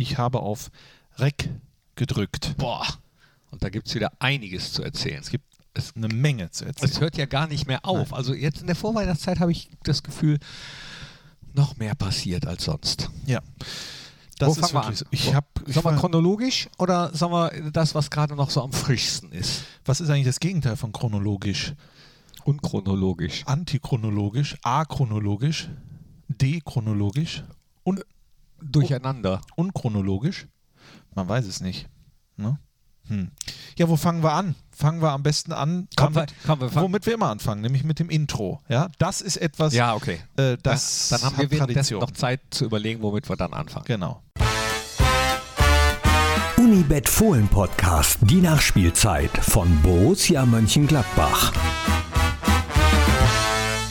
Ich habe auf Rec gedrückt. Boah. Und da gibt es wieder einiges zu erzählen. Es gibt es eine Menge zu erzählen. Es hört ja gar nicht mehr auf. Nein. Also jetzt in der Vorweihnachtszeit habe ich das Gefühl, noch mehr passiert als sonst. Ja. Wo Das ist fangen wir wirklich so. Ich Wo- habe. Sollen wir chronologisch oder sollen wir das, was gerade noch so am frischsten ist? Was ist eigentlich das Gegenteil von chronologisch? Unchronologisch. Antichronologisch, achronologisch, dechronologisch und Durcheinander. unchronologisch? Man weiß es nicht. Ne? Hm. Ja, wo fangen wir an? Fangen wir am besten an, Komm, damit, wir- komm, wir fangen- womit wir immer anfangen, nämlich mit dem Intro. Ja, das ist etwas, Ja, okay. äh, das dann haben hat wir Tradition. noch Zeit zu überlegen, womit wir dann anfangen. Genau. Unibet Fohlen Podcast, die Nachspielzeit von Borussia Mönchengladbach.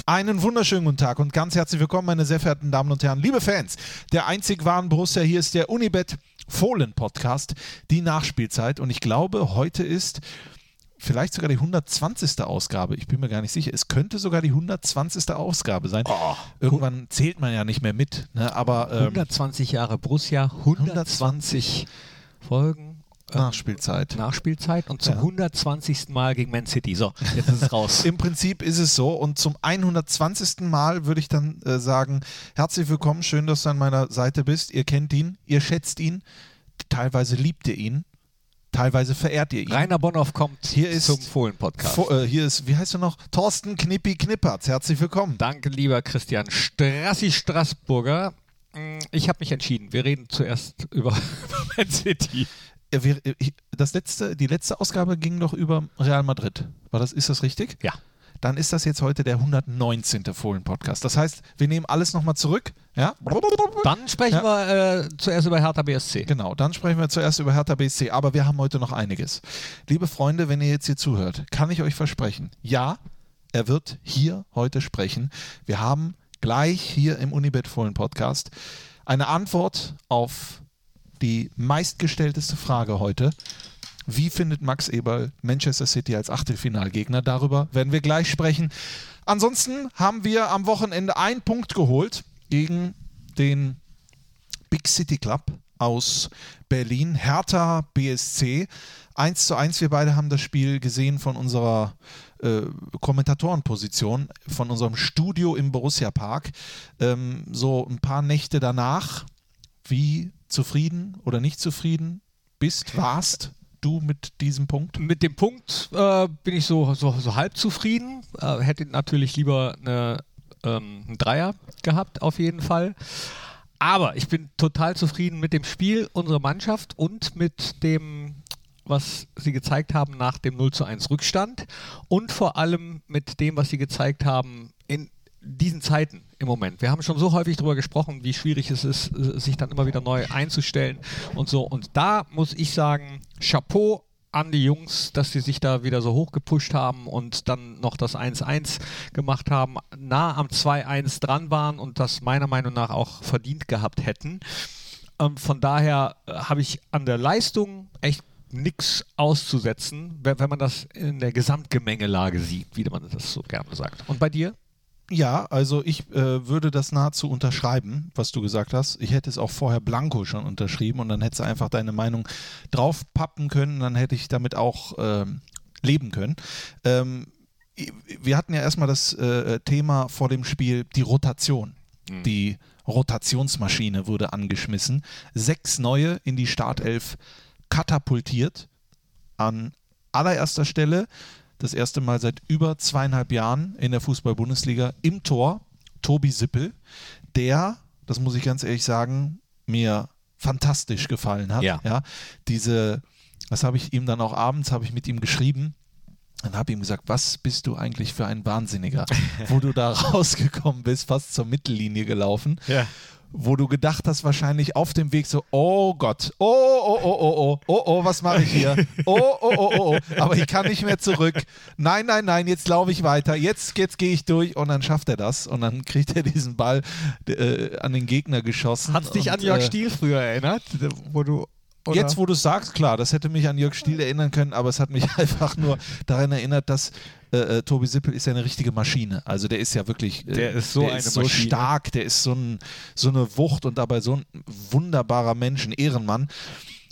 Einen wunderschönen guten Tag und ganz herzlich willkommen, meine sehr verehrten Damen und Herren, liebe Fans der einzig wahren Borussia. Hier ist der Unibet Fohlen Podcast, die Nachspielzeit. Und ich glaube, heute ist vielleicht sogar die 120. Ausgabe. Ich bin mir gar nicht sicher. Es könnte sogar die 120. Ausgabe sein. Oh. Irgendwann zählt man ja nicht mehr mit. Ne? Aber ähm, 120 Jahre Borussia, 120 Folgen äh, Nachspielzeit. Nachspielzeit und zum Ja. 120. Mal gegen Man City. So, jetzt ist es raus. Im Prinzip ist es so. Und zum 120. Mal würde ich dann äh, sagen, herzlich willkommen, schön, dass du an meiner Seite bist. Ihr kennt ihn, ihr schätzt ihn, teilweise liebt ihr ihn, teilweise verehrt ihr ihn. Rainer Bonhoff kommt Hier ist- zum Fohlen-Podcast. Vo- äh, hier ist, wie heißt du noch? Thorsten Knippi Knippertz. Herzlich willkommen. Danke, lieber Christian Strassi Straßburger. Mm, Ich habe mich entschieden. Wir reden zuerst über Man City. Äh, Das letzte, die letzte Ausgabe ging doch über Real Madrid. War das, ist das richtig? Ja. Dann ist das jetzt heute der 119. Fohlen-Podcast. Das heißt, wir nehmen alles nochmal zurück. Ja? Dann sprechen Ja. wir äh, zuerst über Hertha BSC. Genau, dann sprechen wir zuerst über Hertha BSC, aber wir haben heute noch einiges. Liebe Freunde, wenn ihr jetzt hier zuhört, kann ich euch versprechen, ja, er wird hier heute sprechen. Wir haben gleich hier im Unibet Fohlen Podcast eine Antwort auf die meistgestellteste Frage heute. Wie findet Max Eberl Manchester City als Achtelfinalgegner? Darüber werden wir gleich sprechen. Ansonsten haben wir am Wochenende einen Punkt geholt gegen den Big City Club aus Berlin, Hertha BSC. 1 zu 1, wir beide haben das Spiel gesehen von unserer äh, Kommentatorenposition, von unserem Studio im Borussia Park. Ähm, so ein paar Nächte danach, wie zufrieden oder nicht zufrieden bist, warst du mit diesem Punkt? Mit dem Punkt äh, bin ich so, so, so halb zufrieden. Äh, hätte natürlich lieber eine, ähm, einen Dreier gehabt, auf jeden Fall. Aber ich bin total zufrieden mit dem Spiel unserer Mannschaft und mit dem, was sie gezeigt haben nach dem 0 zu 1 Rückstand und vor allem mit dem, was sie gezeigt haben in diesen Zeiten im Moment. Wir haben schon so häufig darüber gesprochen, wie schwierig es ist, äh, sich dann immer wieder neu einzustellen und so. Und da muss ich sagen, Chapeau an die Jungs, dass sie sich da wieder so hochgepusht haben und dann noch das 1-1 gemacht haben, nah am 2-1 dran waren und das meiner Meinung nach auch verdient gehabt hätten. Ähm, von daher äh, habe ich an der Leistung echt nichts auszusetzen, wenn, wenn man das in der Gesamtgemengelage sieht, wie man das so gerne sagt. Und bei dir? Ja, also ich äh, würde das nahezu unterschreiben, was du gesagt hast. Ich hätte es auch vorher blanko schon unterschrieben und dann hättest du einfach deine Meinung draufpappen können, dann hätte ich damit auch ähm, leben können. Ähm, wir hatten ja erstmal das äh, Thema vor dem Spiel, die Rotation. Die Rotationsmaschine wurde angeschmissen. Sechs neue in die Startelf katapultiert. An allererster Stelle das erste Mal seit über zweieinhalb Jahren in der Fußball-Bundesliga im Tor Tobi Sippel, der, das muss ich ganz ehrlich sagen, mir fantastisch gefallen hat. Ja. diese, das habe ich ihm dann auch abends, habe ich mit ihm geschrieben. Dann habe ich ihm gesagt, was bist du eigentlich für ein Wahnsinniger, wo du da rausgekommen bist, fast zur Mittellinie gelaufen Ja. Wo du gedacht hast, wahrscheinlich auf dem Weg so, oh Gott, oh, oh, oh, oh, oh, oh, oh, was mache ich hier? Oh, oh, oh, oh, oh, aber ich kann nicht mehr zurück. Nein, nein, nein, jetzt laufe ich weiter, jetzt, jetzt gehe ich durch und dann schafft er das und dann kriegt er diesen Ball äh, an den Gegner geschossen. Hat es dich und, an Jörg äh, Stiel früher erinnert, wo du Oder? Jetzt, wo du es sagst, klar, das hätte mich an Jörg Stiel erinnern können, aber es hat mich einfach nur daran erinnert, dass äh, äh, Tobi Sippel ist ja eine richtige Maschine. Also der ist ja wirklich äh, Der ist so der eine ist so stark, der ist so, ein, so eine Wucht und dabei so ein wunderbarer Mensch, ein Ehrenmann.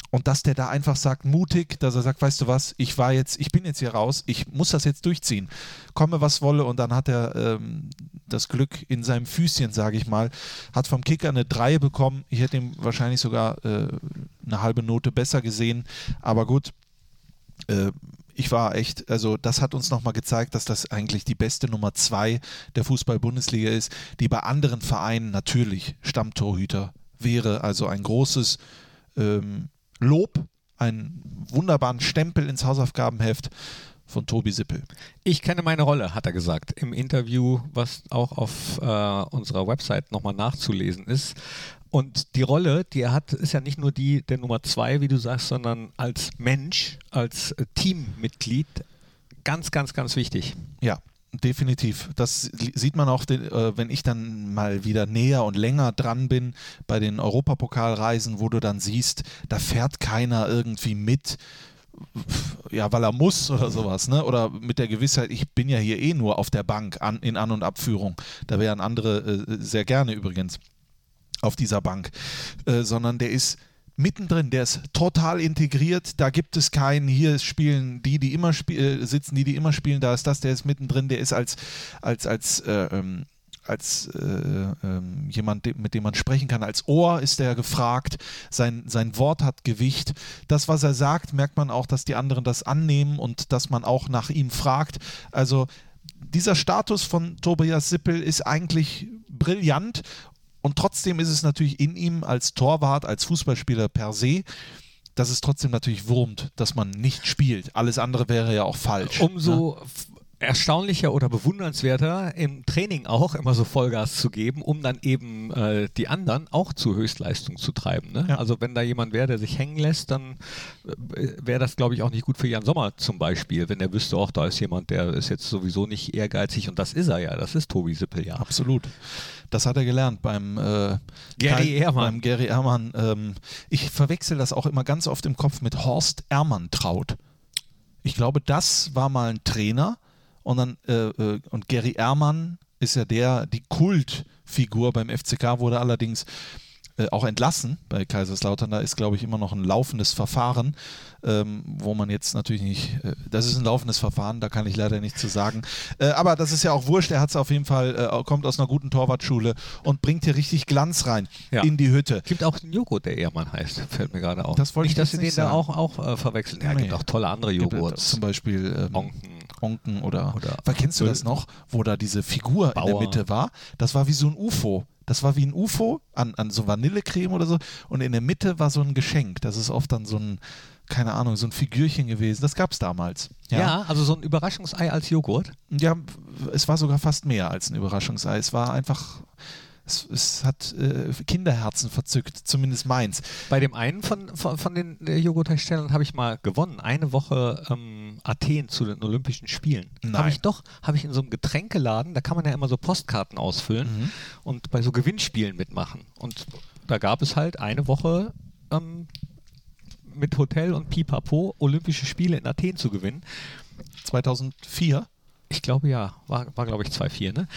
Und dass der da einfach sagt, mutig, dass er sagt, weißt du was, ich war jetzt, ich bin jetzt hier raus, ich muss das jetzt durchziehen. Komme, was wolle. Und dann hat er ähm, das Glück in seinem Füßchen, sage ich mal, hat vom Kicker eine 3 bekommen. Ich hätte ihm wahrscheinlich sogar äh, eine halbe Note besser gesehen. Aber gut, äh, ich war echt, also das hat uns nochmal gezeigt, dass das eigentlich die beste Nummer zwei der Fußball-Bundesliga ist, die bei anderen Vereinen natürlich Stammtorhüter wäre. Also ein großes ähm, Lob, einen wunderbaren Stempel ins Hausaufgabenheft von Tobi Sippel. Ich kenne meine Rolle, hat er gesagt, im Interview, was auch auf äh, unserer Website nochmal nachzulesen ist. Und die Rolle, die er hat, ist ja nicht nur die der Nummer zwei, wie du sagst, sondern als Mensch, als äh, Teammitglied ganz, ganz, ganz wichtig. Ja, definitiv. Das sieht man auch, äh, wenn ich dann mal wieder näher und länger dran bin bei den Europapokalreisen, wo du dann siehst, da fährt keiner irgendwie mit, ja, weil er muss oder sowas, ne? Oder mit der Gewissheit, ich bin ja hier eh nur auf der Bank an, in An- und Abführung. Da wären andere äh, sehr gerne übrigens auf dieser Bank, äh, sondern der ist mittendrin, der ist total integriert, da gibt es keinen, hier spielen die, die immer spie äh, sitzen, die, die immer spielen, da ist das, der ist mittendrin, der ist als, als, als, äh, ähm, als äh, ähm, jemand, mit dem man sprechen kann, als Ohr ist er gefragt, sein, sein Wort hat Gewicht. Das, was er sagt, merkt man auch, dass die anderen das annehmen und dass man auch nach ihm fragt. Also dieser Status von Tobias Sippel ist eigentlich brillant und trotzdem ist es natürlich in ihm als Torwart, als Fußballspieler per se, dass es trotzdem natürlich wurmt, dass man nicht spielt. Alles andere wäre ja auch falsch. Umso f- erstaunlicher oder bewundernswerter im Training auch immer so Vollgas zu geben, um dann eben äh, die anderen auch zur Höchstleistung zu treiben. Ne? Ja. Also wenn da jemand wäre, der sich hängen lässt, dann äh, wäre das, glaube ich, auch nicht gut für Jan Sommer zum Beispiel, wenn er wüsste, auch da ist jemand, der ist jetzt sowieso nicht ehrgeizig und das ist er ja, das ist Tobi Sippel ja. Absolut. Das hat er gelernt beim äh, Gary Ehrmann. Beim Gary Ehrmann. Ähm, ich verwechsel das auch immer ganz oft im Kopf mit Horst Ehrmantraut. Ich glaube, das war mal ein Trainer und dann äh, äh, und Gary Ehrmann ist ja der, die Kultfigur beim FCK wurde allerdings äh, auch entlassen bei Kaiserslautern. Da ist, glaube ich, immer noch ein laufendes Verfahren, ähm, wo man jetzt natürlich nicht, äh, das ist ein laufendes Verfahren, da kann ich leider nichts zu sagen. Äh, aber das ist ja auch wurscht, er hat es auf jeden Fall, äh, kommt aus einer guten Torwartschule und bringt hier richtig Glanz rein Ja. in die Hütte. gibt auch einen Joghurt, der Ehrmann heißt, fällt mir gerade auf. Das wollte nicht, ich dass sie den nicht da sagen. auch, auch verwechseln. Ja, Nee. gibt auch tolle andere Joghurts. Zum Beispiel ähm, Onken. Onken oder, Oder kennst du das noch, wo da diese Figur in der Bauer. Mitte war? Das war wie so ein UFO. Das war wie ein UFO an, an so Vanillecreme oder so. Und in der Mitte war so ein Geschenk. Das ist oft dann so ein, keine Ahnung, so ein Figürchen gewesen. Das gab es damals. Ja. also so ein Überraschungsei als Joghurt. Ja, es war sogar fast mehr als ein Überraschungsei. Es war einfach, es, es hat äh, Kinderherzen verzückt, zumindest meins. Bei dem einen von, von, von den Joghurtherstellern habe ich mal gewonnen. Eine Woche ähm, Athen zu den Olympischen Spielen. Habe ich doch, habe ich in so einem Getränkeladen, da kann man ja immer so Postkarten ausfüllen Mhm. und bei so Gewinnspielen mitmachen. Und da gab es halt eine Woche ähm, mit Hotel und Pipapo Olympische Spiele in Athen zu gewinnen. 2004. Ich glaube ja, war, war glaube ich 2-4, ne?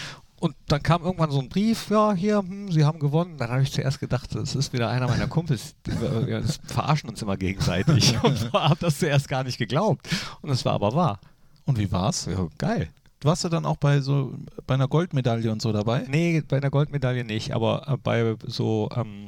Und dann kam irgendwann so ein Brief, ja, hier, hm, Sie haben gewonnen. Dann habe ich zuerst gedacht, das ist wieder einer meiner Kumpels, wir- verarschen uns immer gegenseitig. Und habe das zuerst gar nicht geglaubt. Und es war aber wahr. Und wie war's? Ja, geil. Warst du dann auch bei so bei einer Goldmedaille und so dabei? Nee, bei einer Goldmedaille nicht, aber äh, bei so ähm,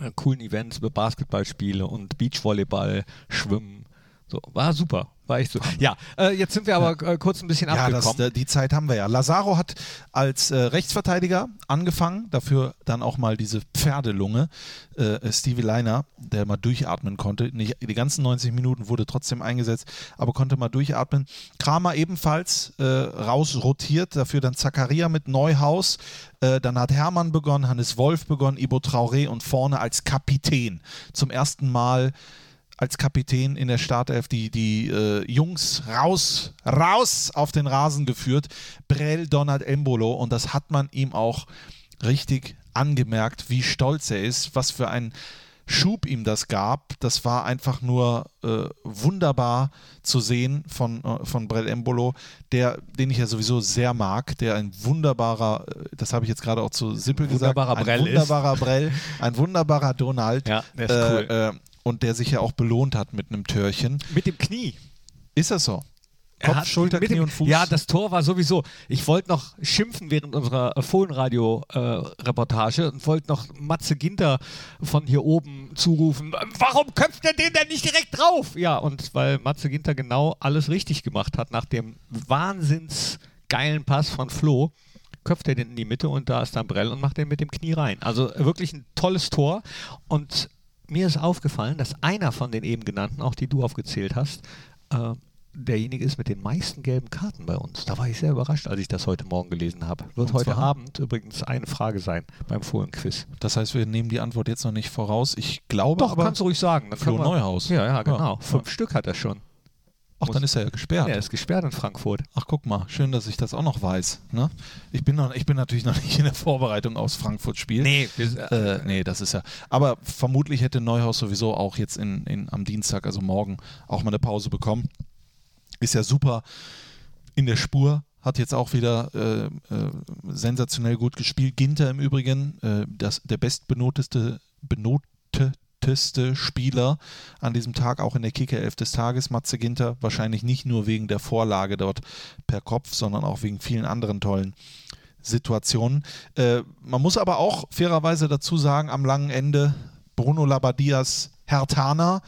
äh, coolen Events, Basketballspiele und Beachvolleyball, Schwimmen. So, war super. War echt so. Ja, äh, jetzt sind wir aber äh, kurz ein bisschen Ja, das, abgekommen. äh, die Zeit haben wir ja. Lazaro hat als äh, Rechtsverteidiger angefangen, dafür dann auch mal diese Pferdelunge. Äh, Stevie Leiner, der mal durchatmen konnte. Nicht, die ganzen 90 Minuten wurde trotzdem eingesetzt, aber konnte mal durchatmen. Kramer ebenfalls äh, rausrotiert, dafür dann Zakaria mit Neuhaus. Dann hat Hermann begonnen, Hannes Wolf begonnen, Ibo Traoré und vorne als Kapitän. Zum ersten Mal als Kapitän in der Startelf die, die äh, Jungs raus, raus auf den Rasen geführt. Brell, Donald, Embolo. Und das hat man ihm auch richtig angemerkt, wie stolz er ist, was für ein Schub ihm das gab, das war einfach nur äh, wunderbar zu sehen von, äh, von Brell Embolo, der, den ich ja sowieso sehr mag, der ein wunderbarer, äh, das habe ich jetzt gerade auch zu Sippel gesagt, Wunderbarer ein Brell wunderbarer Brell, ein wunderbarer Donald. Ja, der ist cool. äh, äh, und der sich ja auch belohnt hat mit einem Törchen. Mit dem Knie. Ist das so? Kopf, hat Schulter, Knie dem- und Fuß? Ja, das Tor war sowieso. Ich wollte noch schimpfen während unserer äh, Fohlenradio-Reportage und wollte noch Matze Ginter von hier oben zurufen. Warum köpft er den denn nicht direkt drauf? Ja, und weil Matze Ginter genau alles richtig gemacht hat nach dem wahnsinns geilen Pass von Flo. Köpft er den in die Mitte und da ist dann Brell und macht den mit dem Knie rein. Also wirklich ein tolles Tor. Und mir ist aufgefallen, dass einer von den eben genannten, auch die du aufgezählt hast, äh, derjenige ist mit den meisten gelben Karten bei uns. Da war ich sehr überrascht, als ich das heute Morgen gelesen habe. Wird Und heute? Abend übrigens eine Frage sein beim Fohlenquiz. Das heißt, wir nehmen die Antwort jetzt noch nicht voraus. Ich glaube Doch, aber, kannst du ruhig sagen. Dann Flo Neuhaus. Ja, ja, genau. Ja. Fünf Stück hat er schon. Ach, dann ist er ja gesperrt. Er ist gesperrt in Frankfurt. Ach, guck mal, schön, dass ich das auch noch weiß. Ne? Ich, bin noch, ich bin natürlich noch nicht in der Vorbereitung aufs Frankfurt-Spiel. Nee, Äh, nee, das ist ja. Aber vermutlich hätte Neuhaus sowieso auch jetzt in, in, am Dienstag, also morgen, auch mal eine Pause bekommen. Ist ja super in der Spur. Hat jetzt auch wieder äh, äh, sensationell gut gespielt. Ginter im Übrigen, äh, das, der bestbenoteste benoteteste Spieler an diesem Tag, auch in der Kicker-Elf des Tages. Matze Ginter, wahrscheinlich nicht nur wegen der Vorlage dort per Kopf, sondern auch wegen vielen anderen tollen Situationen. Äh, man muss aber auch fairerweise dazu sagen, am langen Ende Bruno Labadias Hertaner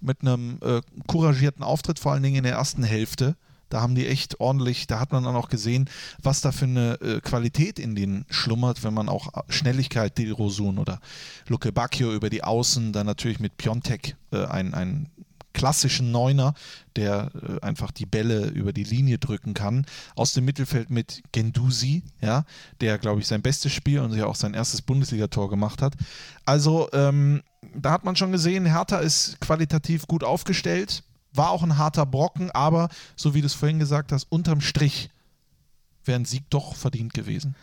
mit einem äh, couragierten Auftritt, vor allen Dingen in der ersten Hälfte. Da haben die echt ordentlich, da hat man dann auch gesehen, was da für eine äh, Qualität in denen schlummert, wenn man auch Schnelligkeit, Dil Rosun oder Luke Bacchio über die Außen, dann natürlich mit Piontek äh, ein, ein klassischen Neuner, der äh, einfach die Bälle über die Linie drücken kann. Aus dem Mittelfeld mit Gendusi, ja, der, glaube ich, sein bestes Spiel und ja auch sein erstes Bundesligator gemacht hat. Also, ähm, da hat man schon gesehen, Hertha ist qualitativ gut aufgestellt. War auch ein harter Brocken, aber so wie du es vorhin gesagt hast, unterm Strich wäre ein Sieg doch verdient gewesen.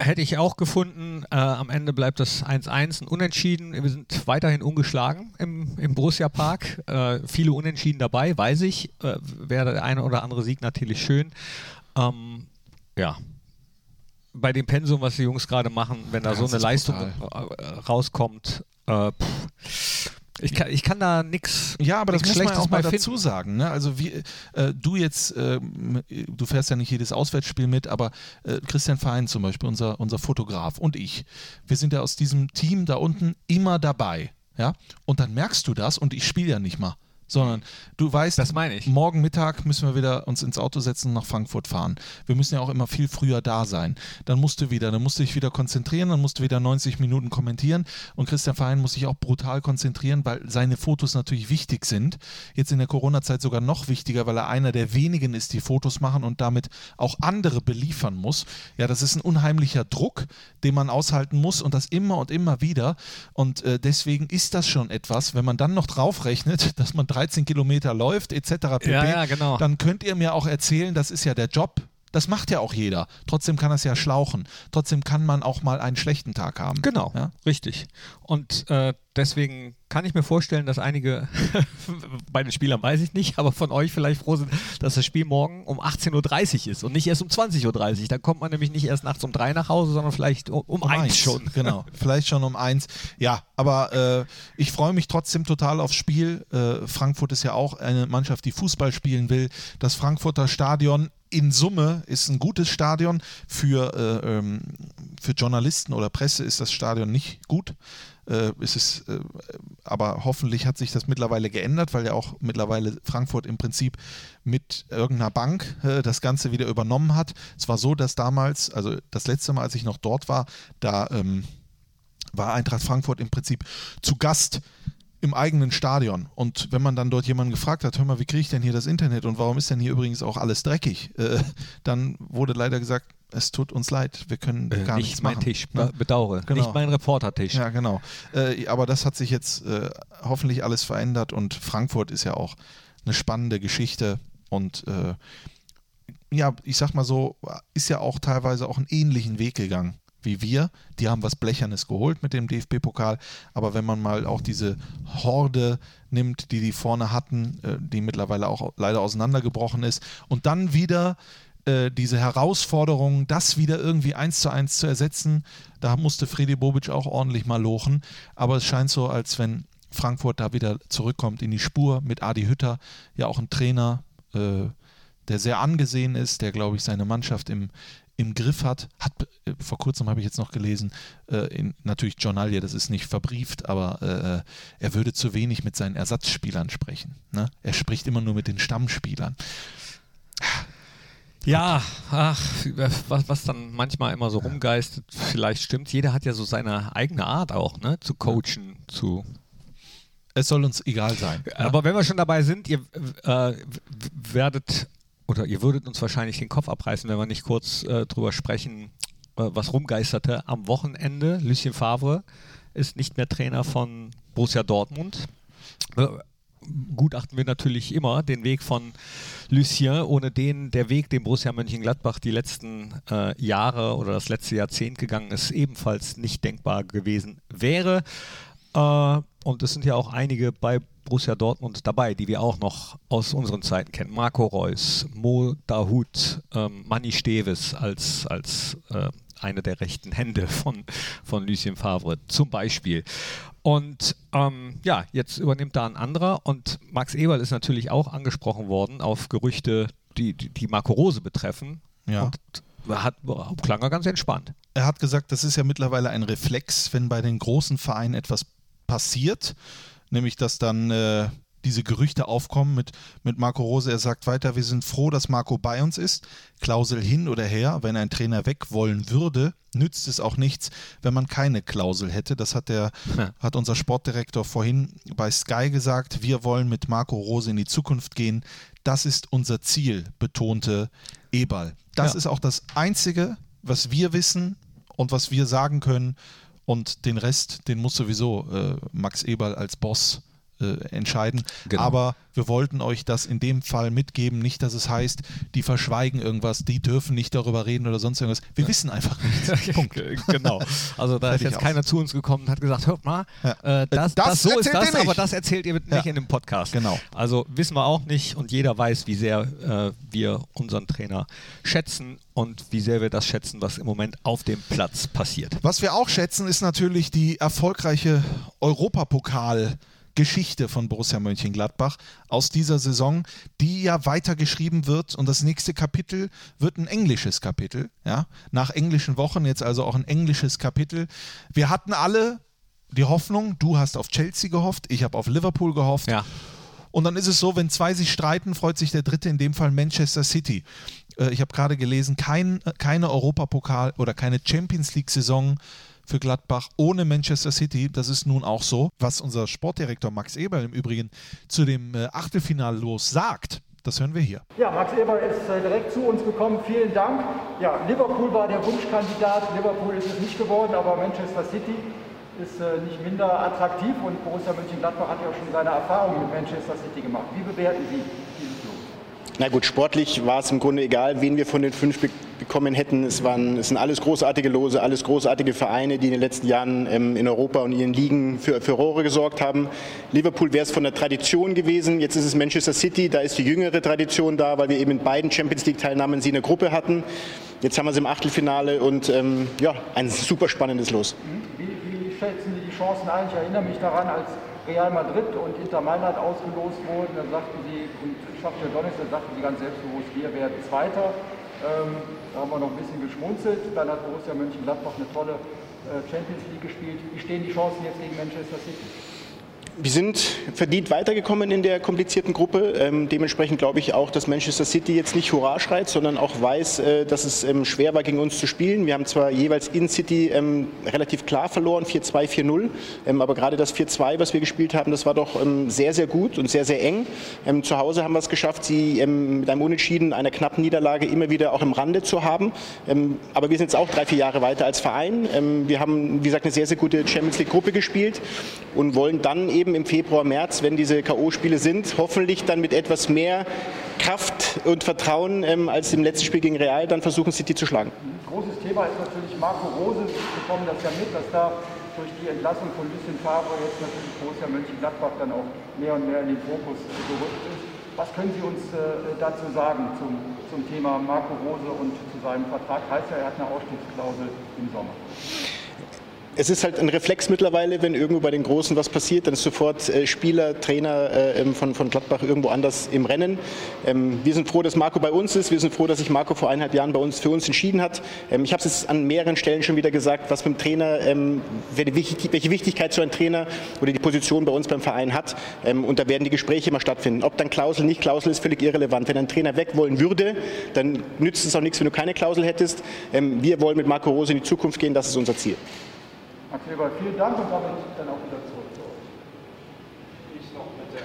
hätte ich auch gefunden. Äh, am Ende bleibt das 1-1, ein Unentschieden. Wir sind weiterhin ungeschlagen im, im Borussia Park. Äh, viele Unentschieden dabei, weiß ich. Äh, wäre der eine oder andere Sieg natürlich schön. Ähm, ja. Bei dem Pensum, was die Jungs gerade machen, wenn da Ja, so eine ist Leistung brutal. äh, rauskommt, äh, pff, ich, kann, ich kann da nichts Ja, aber das muss man auch mal dazu sagen. Ne? Also wie äh, du jetzt, ähm, du fährst ja nicht jedes Auswärtsspiel mit, aber äh, Christian Fein zum Beispiel, unser, unser Fotograf und ich, wir sind ja aus diesem Team da unten immer dabei. Ja? Und dann merkst du das und ich spiele ja nicht mal. Sondern du weißt, Das meine ich. morgen Mittag müssen wir wieder uns ins Auto setzen und nach Frankfurt fahren. Wir müssen ja auch immer viel früher da sein. Dann musst du wieder, dann musst du dich wieder konzentrieren, dann musst du wieder 90 Minuten kommentieren und Christian Verein muss sich auch brutal konzentrieren, weil seine Fotos natürlich wichtig sind. Jetzt in der Corona-Zeit sogar noch wichtiger, weil er einer der wenigen ist, die Fotos machen und damit auch andere beliefern muss. Ja, das ist ein unheimlicher Druck, den man aushalten muss und das immer und immer wieder. Und äh, deswegen ist das schon etwas, wenn man dann noch draufrechnet, dass man 13 Kilometer läuft etc. pp. Ja, ja, genau. Dann könnt ihr mir auch erzählen, das ist ja der Job. Das macht ja auch jeder. Trotzdem kann das ja schlauchen. Trotzdem kann man auch mal einen schlechten Tag haben. Genau, Ja? richtig. Und äh, deswegen kann ich mir vorstellen, dass einige, bei den Spielern weiß ich nicht, aber von euch vielleicht froh sind, dass das Spiel morgen um 18.30 Uhr ist und nicht erst um 20.30 Uhr. Dann kommt man nämlich nicht erst nachts um drei nach Hause, sondern vielleicht um, um, eins schon. Genau, vielleicht schon um eins. Ja, aber äh, ich freue mich trotzdem total aufs Spiel. Äh, Frankfurt ist ja auch eine Mannschaft, die Fußball spielen will. Das Frankfurter Stadion in Summe ist ein gutes Stadion. Für, äh, ähm, für Journalisten oder Presse ist das Stadion nicht gut. Äh, es ist, äh, aber hoffentlich hat sich das mittlerweile geändert, weil ja auch mittlerweile Frankfurt im Prinzip mit irgendeiner Bank äh, das Ganze wieder übernommen hat. Es war so, dass damals, also das letzte Mal, als ich noch dort war, da ähm, war Eintracht Frankfurt im Prinzip zu Gast im eigenen Stadion. Und wenn man dann dort jemanden gefragt hat, hör mal, wie kriege ich denn hier das Internet und warum ist denn hier übrigens auch alles dreckig, äh, dann wurde leider gesagt, es tut uns leid, wir können Äh, gar nicht nichts mein machen. Tisch, ne? be- bedauere. Genau. Nicht mein Reportertisch. Ja, genau. Äh, aber das hat sich jetzt äh, hoffentlich alles verändert und Frankfurt ist ja auch eine spannende Geschichte und äh, ja, ich sag mal so, ist ja auch teilweise auch einen ähnlichen Weg gegangen wie wir. Die haben was Blechernes geholt mit dem DFB-Pokal. Aber wenn man mal auch diese Horde nimmt, die die vorne hatten, äh, die mittlerweile auch leider auseinandergebrochen ist, und dann wieder äh, diese Herausforderung, das wieder irgendwie eins zu eins zu ersetzen, da musste Fredi Bobic auch ordentlich mal lochen. Aber es scheint so, als wenn Frankfurt da wieder zurückkommt in die Spur mit Adi Hütter, ja auch ein Trainer, äh, der sehr angesehen ist, der, glaube ich, seine Mannschaft im, im Griff hat. Hat äh, vor kurzem habe ich jetzt noch gelesen, äh, in, natürlich Journalie, das ist nicht verbrieft, aber äh, er würde zu wenig mit seinen Ersatzspielern sprechen. Ne? Er spricht immer nur mit den Stammspielern. Ja, ach, was, was dann manchmal immer so rumgeistet, vielleicht stimmt. Jeder hat ja so seine eigene Art auch, ne? Zu coachen, zu es soll uns egal sein. Aber wenn wir schon dabei sind, ihr äh, werdet oder ihr würdet uns wahrscheinlich den Kopf abreißen, wenn wir nicht kurz äh, drüber sprechen, äh, was rumgeisterte am Wochenende. Lucien Favre ist nicht mehr Trainer von Borussia Dortmund. Äh, gutachten wir natürlich immer den Weg von Lucien, ohne den der Weg, den Borussia Mönchengladbach die letzten äh, Jahre oder das letzte Jahrzehnt gegangen ist, ebenfalls nicht denkbar gewesen wäre. Äh, und es sind ja auch einige bei Borussia Dortmund dabei, die wir auch noch aus unseren Zeiten kennen. Marco Reus, Mo Dahut, ähm, Manni Steves als, als äh, eine der rechten Hände von, von Lucien Favre zum Beispiel. Und ähm, ja, jetzt übernimmt da ein anderer und Max Eberl ist natürlich auch angesprochen worden auf Gerüchte, die, die, die Marco Rose betreffen. Ja. Und hat, klang er ganz entspannt. Er hat gesagt, das ist ja mittlerweile ein Reflex, wenn bei den großen Vereinen etwas passiert, nämlich dass dann äh, diese Gerüchte aufkommen mit, mit Marco Rose. Er sagt weiter, wir sind froh, dass Marco bei uns ist. Klausel hin oder her, wenn ein Trainer weg wollen würde, nützt es auch nichts, wenn man keine Klausel hätte. Das hat, der, ja. hat unser Sportdirektor vorhin bei Sky gesagt. Wir wollen mit Marco Rose in die Zukunft gehen. Das ist unser Ziel, betonte Eberl. Das ja. ist auch das Einzige, was wir wissen und was wir sagen können und den Rest, den muss sowieso äh, Max Eberl als Boss äh, entscheiden. Genau. Aber wir wollten euch das in dem Fall mitgeben, nicht, dass es heißt, die verschweigen irgendwas, die dürfen nicht darüber reden oder sonst irgendwas. Wir ja. wissen einfach nichts. Punkt. genau. Also da ist jetzt aus. keiner zu uns gekommen und hat gesagt, hört mal, ja. äh, das, das, das, so ist das, aber das erzählt ihr nicht ja. in dem Podcast. Genau. Also wissen wir auch nicht und jeder weiß, wie sehr äh, wir unseren Trainer schätzen und wie sehr wir das schätzen, was im Moment auf dem Platz passiert. Was wir auch schätzen, ist natürlich die erfolgreiche Europapokal- Geschichte von Borussia Mönchengladbach aus dieser Saison, die ja weitergeschrieben wird und das nächste Kapitel wird ein englisches Kapitel, ja, nach englischen Wochen jetzt also auch ein englisches Kapitel. Wir hatten alle die Hoffnung, du hast auf Chelsea gehofft, ich habe auf Liverpool gehofft. Ja. Und dann ist es so, wenn zwei sich streiten, freut sich der dritte, in dem Fall Manchester City. Äh, ich habe gerade gelesen, kein, keine Europapokal oder keine Champions League-Saison für Gladbach ohne Manchester City. Das ist nun auch so, was unser Sportdirektor Max Eberl im Übrigen zu dem äh, Achtelfinal los sagt. Das hören wir hier. Ja, Max Eberl ist äh, direkt zu uns gekommen. Vielen Dank. Ja, Liverpool war der Wunschkandidat. Liverpool ist es nicht geworden, aber Manchester City ist äh, nicht minder attraktiv und Borussia Mönchengladbach hat ja auch schon seine Erfahrungen mit Manchester City gemacht. Wie bewerten Sie? Na gut, sportlich war es im Grunde egal, wen wir von den fünf bekommen hätten. Es, waren, es sind alles großartige Lose, alles großartige Vereine, die in den letzten Jahren ähm, in Europa und ihren Ligen für, Rohre gesorgt haben. Liverpool wäre es von der Tradition gewesen. Jetzt ist es Manchester City. Da ist die jüngere Tradition da, weil wir eben in beiden Champions League-Teilnahmen sie in der Gruppe hatten. Jetzt haben wir sie im Achtelfinale und ähm, ja, ein super spannendes Los. Wie, wie schätzen Sie die Chancen ein? Ich erinnere mich daran, als Real Madrid und Inter Mailand ausgelost wurden, dann sagten sie, und Schaffner Donetsk, dann sagten sie ganz selbstbewusst, wir werden Zweiter. Ähm, da haben wir noch ein bisschen geschmunzelt. Dann hat Borussia Mönchengladbach eine tolle äh, Champions League gespielt. Wie stehen die Chancen jetzt gegen Manchester City? Wir sind verdient weitergekommen in der komplizierten Gruppe. Ähm, dementsprechend glaube ich auch, dass Manchester City jetzt nicht Hurra schreit, sondern auch weiß, äh, dass es ähm, schwer war, gegen uns zu spielen. Wir haben zwar jeweils in City ähm, relativ klar verloren, 4-2, 4-0, ähm, aber gerade das 4-2, was wir gespielt haben, das war doch ähm, sehr, sehr gut und sehr, sehr eng. Ähm, zu Hause haben wir es geschafft, sie mit einem Unentschieden, einer knappen Niederlage immer wieder auch im Rande zu haben. aber wir sind jetzt auch drei, vier Jahre weiter als Verein. wir haben, wie gesagt, eine sehr, sehr gute Champions League-Gruppe gespielt und wollen dann eben im Februar, März, wenn diese K.O.-Spiele sind, hoffentlich dann mit etwas mehr Kraft und Vertrauen, ähm, als im letzten Spiel gegen Real dann versuchen, City zu schlagen. Großes Thema ist natürlich Marco Rose. Wir bekommen das ja mit, dass da durch die Entlassung von Lucien Favre jetzt natürlich Borussia Mönchengladbach dann auch mehr und mehr in den Fokus gerückt ist. Was können Sie uns äh, dazu sagen zum, zum Thema Marco Rose und zu seinem Vertrag? Heißt ja, er hat eine Ausstiegsklausel im Sommer es ist halt ein Reflex mittlerweile, wenn irgendwo bei den Großen was passiert, dann ist sofort äh, Spieler, Trainer äh, von, von Gladbach irgendwo anders im Rennen. Ähm, wir sind froh, dass Marco bei uns ist. Wir sind froh, dass sich Marco vor eineinhalb Jahren bei uns für uns entschieden hat. Ähm, ich habe es jetzt an mehreren Stellen schon wieder gesagt, was dem Trainer, ähm, welche Wichtigkeit so ein Trainer oder die Position bei uns beim Verein hat. Ähm, und da werden die Gespräche immer stattfinden. Ob dann Klausel, nicht Klausel, ist völlig irrelevant. Wenn ein Trainer weg wollen würde, dann nützt es auch nichts, wenn du keine Klausel hättest. Ähm, wir wollen mit Marco Rose in die Zukunft gehen, das ist unser Ziel. Max Weber, vielen Dank und damit dann auch wieder zurück zu euch. Ich noch mit der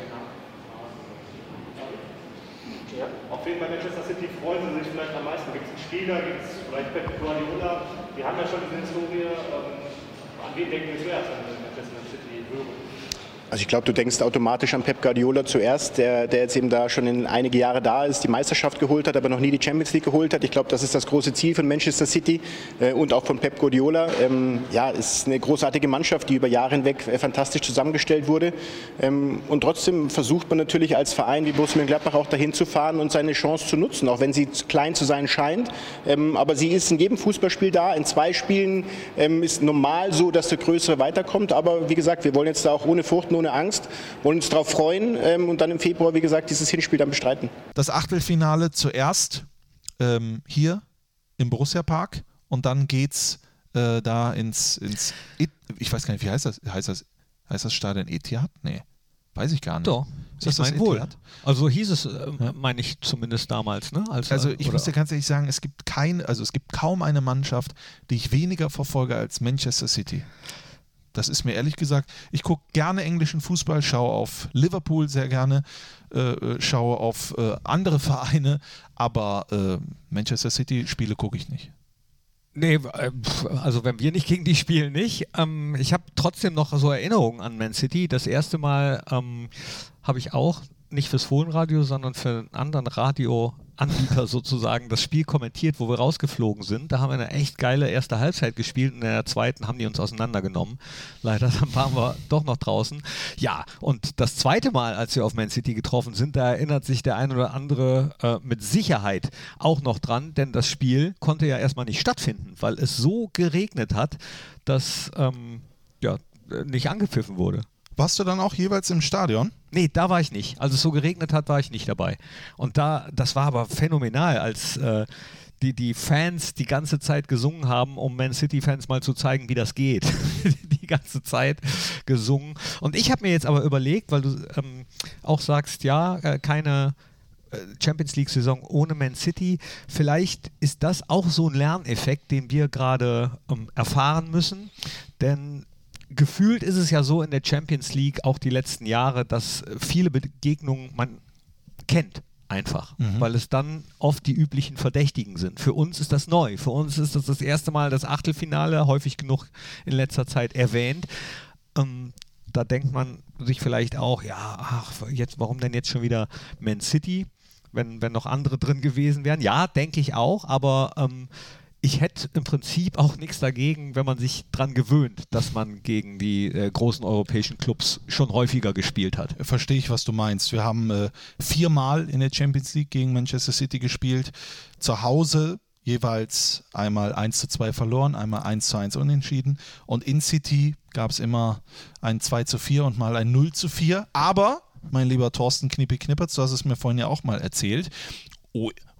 ja. Auf jeden Fall Manchester City freuen sie sich vielleicht am meisten. Gibt es einen Spieler, gibt es vielleicht Pep Guardiola? Wir haben ja schon diese Historie. Ähm, an wen denken wir zuerst, wenn wir Manchester City hören? Also ich glaube, du denkst automatisch an Pep Guardiola zuerst, der, der jetzt eben da schon in einige Jahre da ist, die Meisterschaft geholt hat, aber noch nie die Champions League geholt hat. Ich glaube, das ist das große Ziel von Manchester City äh, und auch von Pep Guardiola. Ähm, ja, ist eine großartige Mannschaft, die über Jahre hinweg äh, fantastisch zusammengestellt wurde. Ähm, und trotzdem versucht man natürlich als Verein wie Borussia Mönchengladbach auch dahin zu fahren und seine Chance zu nutzen, auch wenn sie klein zu sein scheint. Ähm, aber sie ist in jedem Fußballspiel da. In zwei Spielen ähm, ist normal so, dass der Größere weiterkommt. Aber wie gesagt, wir wollen jetzt da auch ohne Furcht und ohne Angst, wollen uns darauf freuen ähm, und dann im Februar, wie gesagt, dieses Hinspiel dann bestreiten. Das Achtelfinale zuerst ähm, hier im Borussia Park und dann geht's äh, da ins, ins ich weiß gar nicht, wie heißt das? Heißt das, heißt das Stadion Etihad? Nee, weiß ich gar nicht. Doch. Ist das, das mein wohl. Also hieß es, äh, ja. meine ich zumindest damals. Ne? Als, also ich oder? muss dir ganz ehrlich sagen, es gibt kein, also es gibt kaum eine Mannschaft, die ich weniger verfolge als Manchester City. Das ist mir ehrlich gesagt, ich gucke gerne englischen Fußball, schaue auf Liverpool sehr gerne, äh, äh schaue auf äh, andere Vereine, aber äh, Manchester City-Spiele gucke ich nicht. Nee, äh, also wenn wir nicht gegen die spielen, nicht. Ähm, ich habe trotzdem noch so Erinnerungen an Man City. Das erste Mal ähm, habe ich auch nicht fürs Fohlenradio, sondern für einen anderen Radio Anbieter sozusagen das Spiel kommentiert, wo wir rausgeflogen sind. Da haben wir eine echt geile erste Halbzeit gespielt. In der zweiten haben die uns auseinandergenommen. Leider dann waren wir doch noch draußen. Ja, und das zweite Mal, als wir auf Man City getroffen sind, da erinnert sich der ein oder andere äh, mit Sicherheit auch noch dran, denn das Spiel konnte ja erstmal nicht stattfinden, weil es so geregnet hat, dass ähm, ja, nicht angepfiffen wurde. Warst du dann auch jeweils im Stadion? Nee, da war ich nicht. Als es so geregnet hat, war ich nicht dabei. Und da, das war aber phänomenal, als äh, die, die Fans die ganze Zeit gesungen haben, um Man City-Fans mal zu zeigen, wie das geht. die ganze Zeit gesungen. Und ich habe mir jetzt aber überlegt, weil du ähm, auch sagst, ja, äh, keine äh, Champions League-Saison ohne Man City. Vielleicht ist das auch so ein Lerneffekt, den wir gerade ähm, erfahren müssen. Denn gefühlt ist es ja so in der Champions League auch die letzten Jahre, dass viele Begegnungen man kennt einfach, mhm. weil es dann oft die üblichen Verdächtigen sind. Für uns ist das neu. Für uns ist das das erste Mal das Achtelfinale, häufig genug in letzter Zeit erwähnt. Ähm, da denkt man sich vielleicht auch, ja, ach, jetzt, warum denn jetzt schon wieder Man City, wenn, wenn noch andere drin gewesen wären? Ja, denke ich auch, aber ähm, ich hätte im Prinzip auch nichts dagegen, wenn man sich daran gewöhnt, dass man gegen die äh, großen europäischen Clubs schon häufiger gespielt hat. Verstehe ich, was du meinst. Wir haben äh, viermal in der Champions League gegen Manchester City gespielt. Zu Hause jeweils einmal 1 zu 2 verloren, einmal 1 zu 1 unentschieden. Und in City gab es immer ein 2 zu 4 und mal ein 0 zu 4. Aber, mein lieber Thorsten Knippi Knippertz, du hast es mir vorhin ja auch mal erzählt,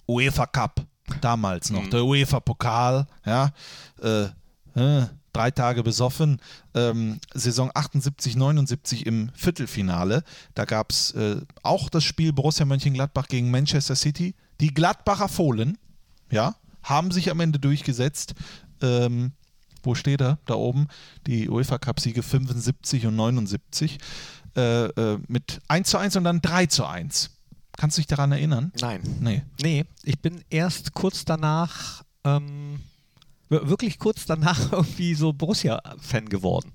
UEFA Cup damals noch, mhm. der UEFA-Pokal, ja, äh, äh, drei Tage besoffen, ähm, Saison 78, 79 im Viertelfinale. Da gab es äh, auch das Spiel Borussia Mönchengladbach gegen Manchester City. Die Gladbacher Fohlen, ja, haben sich am Ende durchgesetzt. Ähm, wo steht er? Da oben. Die UEFA-Cup-Siege 75 und 79. Äh, äh, mit 1 zu 1 und dann 3 zu 1. Kannst du dich daran erinnern? Nein. Nee. Nee, ich bin erst kurz danach, ähm, wirklich kurz danach irgendwie so Borussia-Fan geworden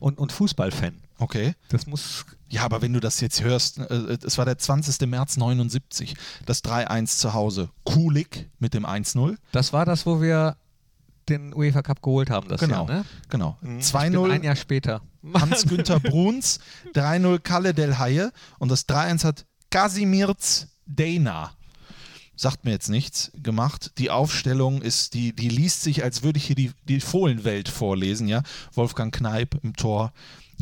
und, und Fußball-Fan. Okay. Das muss. Ja, aber wenn du das jetzt hörst, äh, es war der 20. März 79, das 3-1 zu Hause. Kulik mit dem 1-0. Das war das, wo wir den UEFA Cup geholt haben, das Genau. Jahr, ne? Genau. Mhm. Ich bin ein 2-0 Jahr später. Hans-Günther Bruns, 3-0 Kalle Del Haie und das 3-1 hat Kasimirz Dana. Sagt mir jetzt nichts, gemacht. Die Aufstellung ist, die, die liest sich, als würde ich hier die, die Fohlenwelt vorlesen, ja. Wolfgang Kneip im Tor,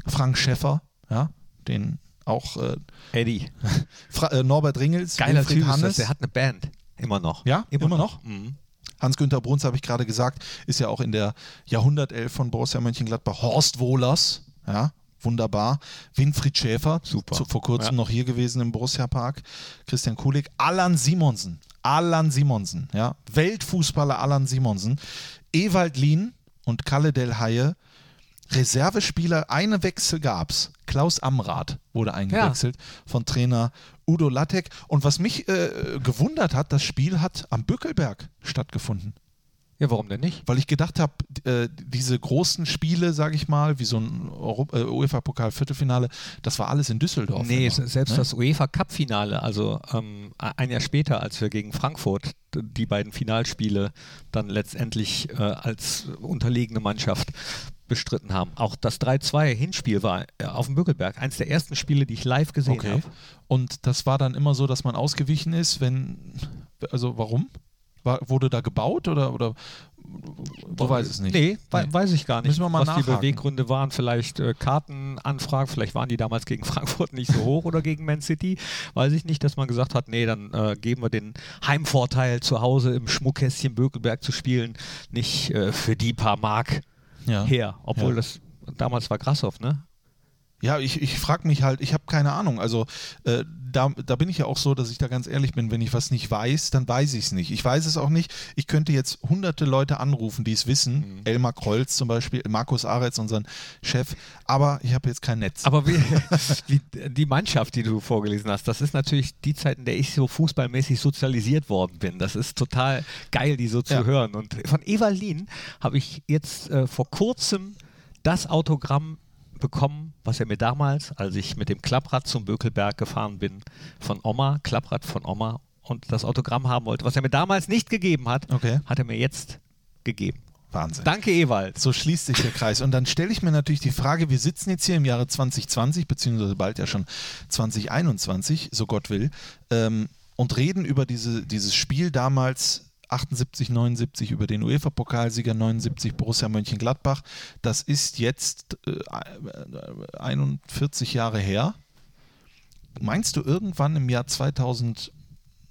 Frank Schäffer, ja, den auch äh, Eddie. Fra äh, Norbert Ringels, Geiler Wilfried Typ ist Hannes. Der hat eine Band. Immer noch. Ja? Immer noch? Mhm. Hans-Günther Bruns, habe ich gerade gesagt, ist ja auch in der Jahrhundertelf von Borussia Mönchengladbach. Horst Wohlers, ja, wunderbar. Winfried Schäfer, Super. Zu, vor kurzem Ja. noch hier gewesen im Borussia Park. Christian Kulik, Alan Simonsen, Alan Simonsen, ja, Weltfußballer Alan Simonsen. Ewald Lien und Kalle Del Haie. Reservespieler, eine Wechsel gab's. Klaus Amrath wurde eingewechselt von Trainer Udo Lattek. Und was mich äh, gewundert hat, das Spiel hat am Bückelberg stattgefunden. Ja, warum denn nicht? Weil ich gedacht habe, äh, diese großen Spiele, sage ich mal, wie so ein äh, UEFA-Pokal-Viertelfinale, das war alles in Düsseldorf. Nee, immer, se- selbst ne? das UEFA Cup-Finale, also ähm, ein Jahr später, als wir gegen Frankfurt die beiden Finalspiele dann letztendlich äh, als unterlegene Mannschaft bestritten haben. Auch das 3-2 Hinspiel war äh, auf dem Bückelberg, eins der ersten Spiele, die ich live gesehen Okay. habe. Und das war dann immer so, dass man ausgewichen ist, wenn, also warum? War, wurde da gebaut oder, oder du weißt es nicht? Nee, wei- Nee. weiß ich gar nicht. Müssen wir mal was die nachhaken. Beweggründe waren, vielleicht äh, Kartenanfragen, vielleicht waren die damals gegen Frankfurt nicht so hoch oder gegen Man City. Weiß ich nicht, dass man gesagt hat, nee, dann äh, geben wir den Heimvorteil zu Hause im Schmuckkästchen Bökelberg zu spielen, nicht äh, für die paar Mark Ja. her. Obwohl Ja. das damals war Grassoff, ne? Ja, ich, ich frage mich halt, ich habe keine Ahnung. Also äh, da, da bin ich ja auch so, dass ich da ganz ehrlich bin, wenn ich was nicht weiß, dann weiß ich es nicht. Ich weiß es auch nicht. Ich könnte jetzt hunderte Leute anrufen, die es wissen. Mhm. Elmar Kreuz zum Beispiel, Markus Aretz, unseren Chef. Aber ich habe jetzt kein Netz. Aber wie, wie, die Mannschaft, die du vorgelesen hast, das ist natürlich die Zeit, in der ich so fußballmäßig sozialisiert worden bin. Das ist total geil, die so zu Ja. hören. Und von Evalin habe ich jetzt äh, vor kurzem das Autogramm bekommen, was er mir damals, als ich mit dem Klapprad zum Bökelberg gefahren bin, von Oma, Klapprad von Oma und das Autogramm haben wollte, was er mir damals nicht gegeben hat, Okay. hat er mir jetzt gegeben. Wahnsinn. Danke, Ewald. So schließt sich der Kreis. Und dann stelle ich mir natürlich die Frage, wir sitzen jetzt hier im Jahre 2020, beziehungsweise bald ja schon 2021, so Gott will, ähm, und reden über diese, dieses Spiel damals 78, 79, über den UEFA-Pokalsieger 79 Borussia Mönchengladbach. Das ist jetzt äh, äh, 41 Jahre her. Meinst du irgendwann im Jahr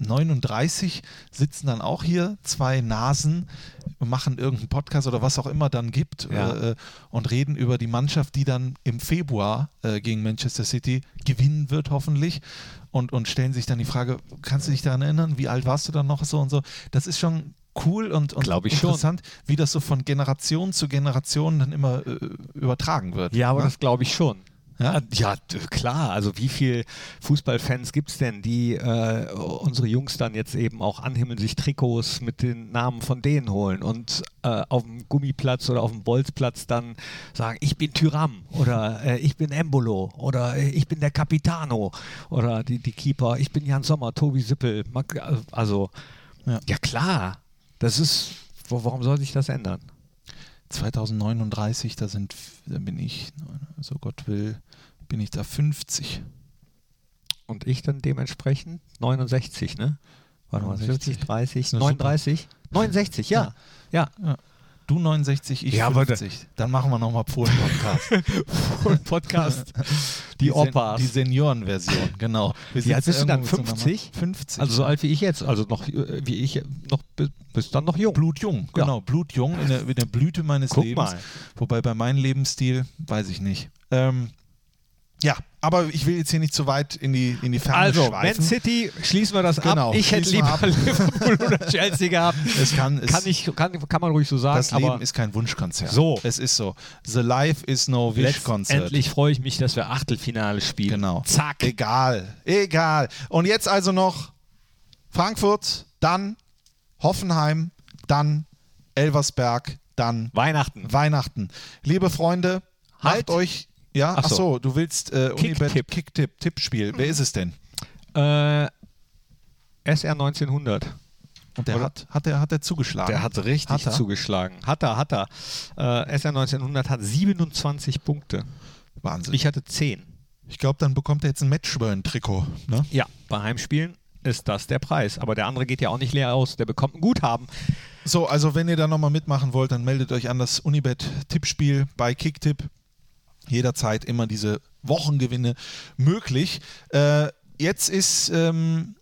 2039 sitzen dann auch hier zwei Nasen, machen irgendeinen Podcast oder was auch immer dann gibt Ja. äh, und reden über die Mannschaft, die dann im Februar äh, gegen Manchester City gewinnen wird, hoffentlich. Und, und stellen sich dann die Frage, kannst du dich daran erinnern, wie alt warst du dann noch so und so? Das ist schon cool und, und ich schon. interessant, wie das so von Generation zu Generation dann immer äh, übertragen wird. Ja, aber ne? das glaube ich schon. Ja? Ja, ja, klar. Also wie viel Fußballfans gibt es denn, die äh, unsere Jungs dann jetzt eben auch anhimmeln, sich Trikots mit den Namen von denen holen und äh, auf dem Gummiplatz oder auf dem Bolzplatz dann sagen, ich bin Tyram oder äh, ich bin Embolo oder äh, ich bin der Capitano oder die, die Keeper, ich bin Jan Sommer, Tobi Sippel. Mag- Also Ja. ja, klar. Das ist, warum soll sich das ändern? 2039, da sind, da bin ich, so Gott will, bin ich da 50. Und ich dann dementsprechend 69, ne? Warte mal, 69. 70, 30, Ist eine 39? 69, ja. Ja. Du 69, ich Ja, aber 50. Dann machen wir nochmal Polen-Podcast. Podcast. Die Sen- Opas. Die Seniorenversion, genau. Wir Wie alt bist du dann? irgendwo miteinander. 50? 50. Also so alt wie ich jetzt, also noch äh, wie ich noch bi- bist dann noch jung. Blutjung, Ja. genau, blutjung in der, in der Blüte meines Guck Lebens. mal. Wobei bei meinem Lebensstil, weiß ich nicht. Ähm, ja, aber ich will jetzt hier nicht zu weit in die, in die Ferne Also, Man schweifen. City, schließen wir das Genau, ab. Ich hätte lieber Liverpool oder Chelsea gehabt. Es kann, es, Kann, ich, kann, kann man ruhig so sagen, das Leben ist kein Wunschkonzert. So. Es ist so. The life is no wish Konzert. letztendlich freue ich mich, dass wir Achtelfinale spielen. Genau. Zack. Egal. Egal. Und jetzt also noch Frankfurt, dann Hoffenheim, dann Elversberg, dann Weihnachten. Weihnachten. Liebe Freunde, Halt. macht euch Ja, ach Ach so. so, du willst äh, Unibet Kicktipp. Kicktipp Tippspiel. Wer ist es denn? Äh, SR 1900. Und der Oder? hat, hat er hat er zugeschlagen. Der hat richtig Hat er? zugeschlagen. Hat er, hat er. Äh, SR 1900 hat 27 Punkte. Wahnsinn. Ich hatte 10. Ich glaube, dann bekommt er jetzt ein Matchburn-Trikot. Ne? Ja, bei Heimspielen ist das der Preis. Aber der andere geht ja auch nicht leer aus. Der bekommt ein Guthaben. So, also wenn ihr da nochmal mitmachen wollt, dann meldet euch an das Unibet-Tippspiel bei Kicktipp. Jederzeit immer diese Wochengewinne möglich. Äh, jetzt ist ähm,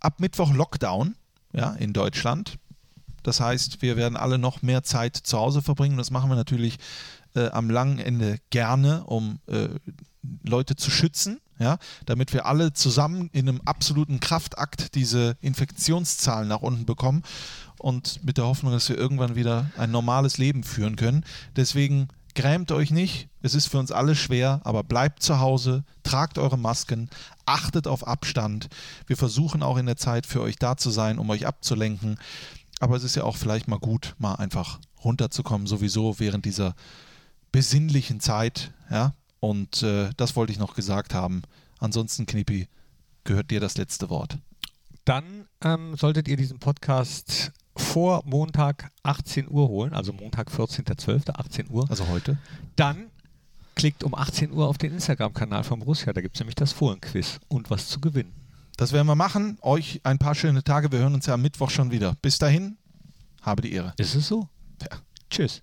ab Mittwoch Lockdown ja, in Deutschland. Das heißt, wir werden alle noch mehr Zeit zu Hause verbringen. Das machen wir natürlich äh, am langen Ende gerne, um äh, Leute zu schützen, ja, damit wir alle zusammen in einem absoluten Kraftakt diese Infektionszahlen nach unten bekommen und mit der Hoffnung, dass wir irgendwann wieder ein normales Leben führen können. Deswegen grämt euch nicht, es ist für uns alle schwer, aber bleibt zu Hause, tragt eure Masken, achtet auf Abstand. Wir versuchen auch in der Zeit für euch da zu sein, um euch abzulenken. Aber es ist ja auch vielleicht mal gut, mal einfach runterzukommen, sowieso während dieser besinnlichen Zeit. Ja? Und äh, das wollte ich noch gesagt haben. Ansonsten, Knippi, gehört dir das letzte Wort. Dann ähm, solltet ihr diesen Podcast vor Montag 18 Uhr holen, also Montag 14.12., 18 Uhr. Also heute. Dann klickt um 18 Uhr auf den Instagram-Kanal von Borussia. Da gibt es nämlich das Fohlenquiz und was zu gewinnen. Das werden wir machen. Euch ein paar schöne Tage. Wir hören uns ja am Mittwoch schon wieder. Bis dahin, habe die Ehre. Ist es so? Ja. Tschüss.